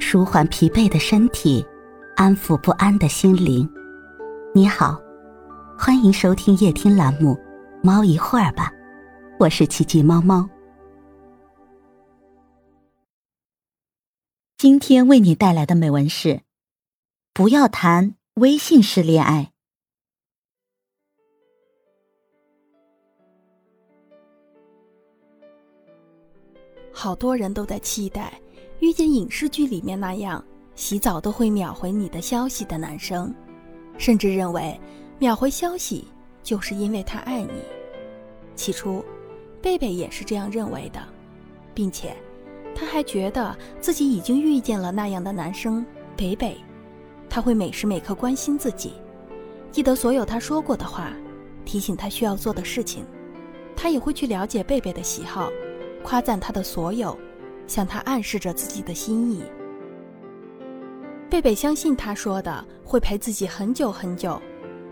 舒缓疲惫的身体，安抚不安的心灵。你好，欢迎收听夜听栏目《猫一会儿吧》，我是奇迹猫猫。今天为你带来的美文是：不要谈微信式恋爱。好多人都在期待遇见影视剧里面那样洗澡都会秒回你的消息的男生，甚至认为秒回消息就是因为他爱你。起初，贝贝也是这样认为的，并且他还觉得自己已经遇见了那样的男生北北，他会每时每刻关心自己，记得所有他说过的话，提醒他需要做的事情，他也会去了解贝贝的喜好。夸赞他的所有，向他暗示着自己的心意。贝贝相信他说的会陪自己很久很久，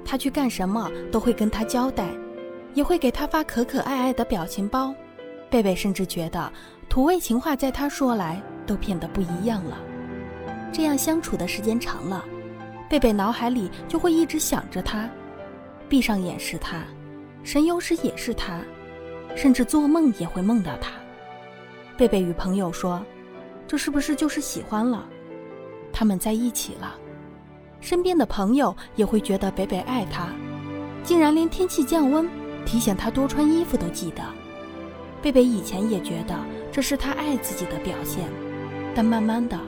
他去干什么都会跟他交代，也会给他发可可爱爱的表情包。贝贝甚至觉得土味情话在他说来都变得不一样了。这样相处的时间长了，贝贝脑海里就会一直想着他，闭上眼是他，神游时也是他。甚至做梦也会梦到他。贝贝与朋友说：“这是不是就是喜欢了？他们在一起了。”身边的朋友也会觉得北北爱他，竟然连天气降温提醒他多穿衣服都记得。贝贝以前也觉得这是他爱自己的表现，但慢慢的，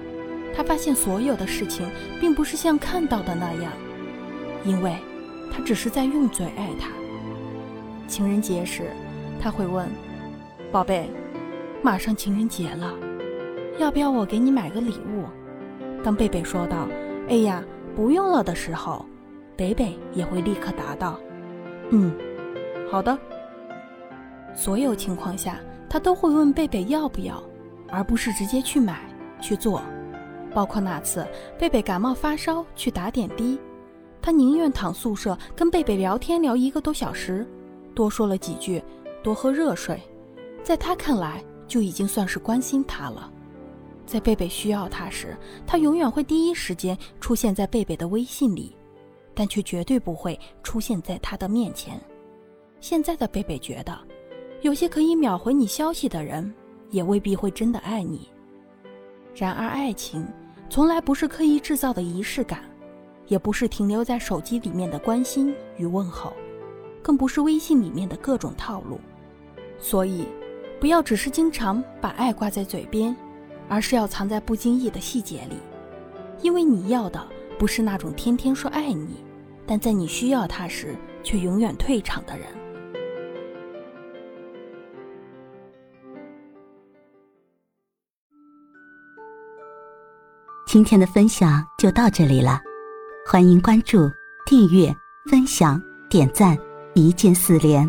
他发现所有的事情并不是像看到的那样，因为他只是在用嘴爱他。情人节时。他会问：“宝贝，马上情人节了，要不要我给你买个礼物？”当贝贝说道：“哎呀，不用了”的时候，北北也会立刻答道：“嗯，好的。”所有情况下，他都会问贝贝要不要，而不是直接去买去做。包括那次贝贝感冒发烧去打点滴，他宁愿躺宿舍跟贝贝聊天聊一个多小时，多说了几句。多喝热水，在他看来就已经算是关心他了。在贝贝需要他时，他永远会第一时间出现在贝贝的微信里，但却绝对不会出现在他的面前。现在的贝贝觉得，有些可以秒回你消息的人，也未必会真的爱你。然而，爱情从来不是刻意制造的仪式感，也不是停留在手机里面的关心与问候。更不是微信里面的各种套路，所以，不要只是经常把爱挂在嘴边，而是要藏在不经意的细节里，因为你要的不是那种天天说爱你，但在你需要他时却永远退场的人。今天的分享就到这里了，欢迎关注、订阅、分享、点赞。一键四连，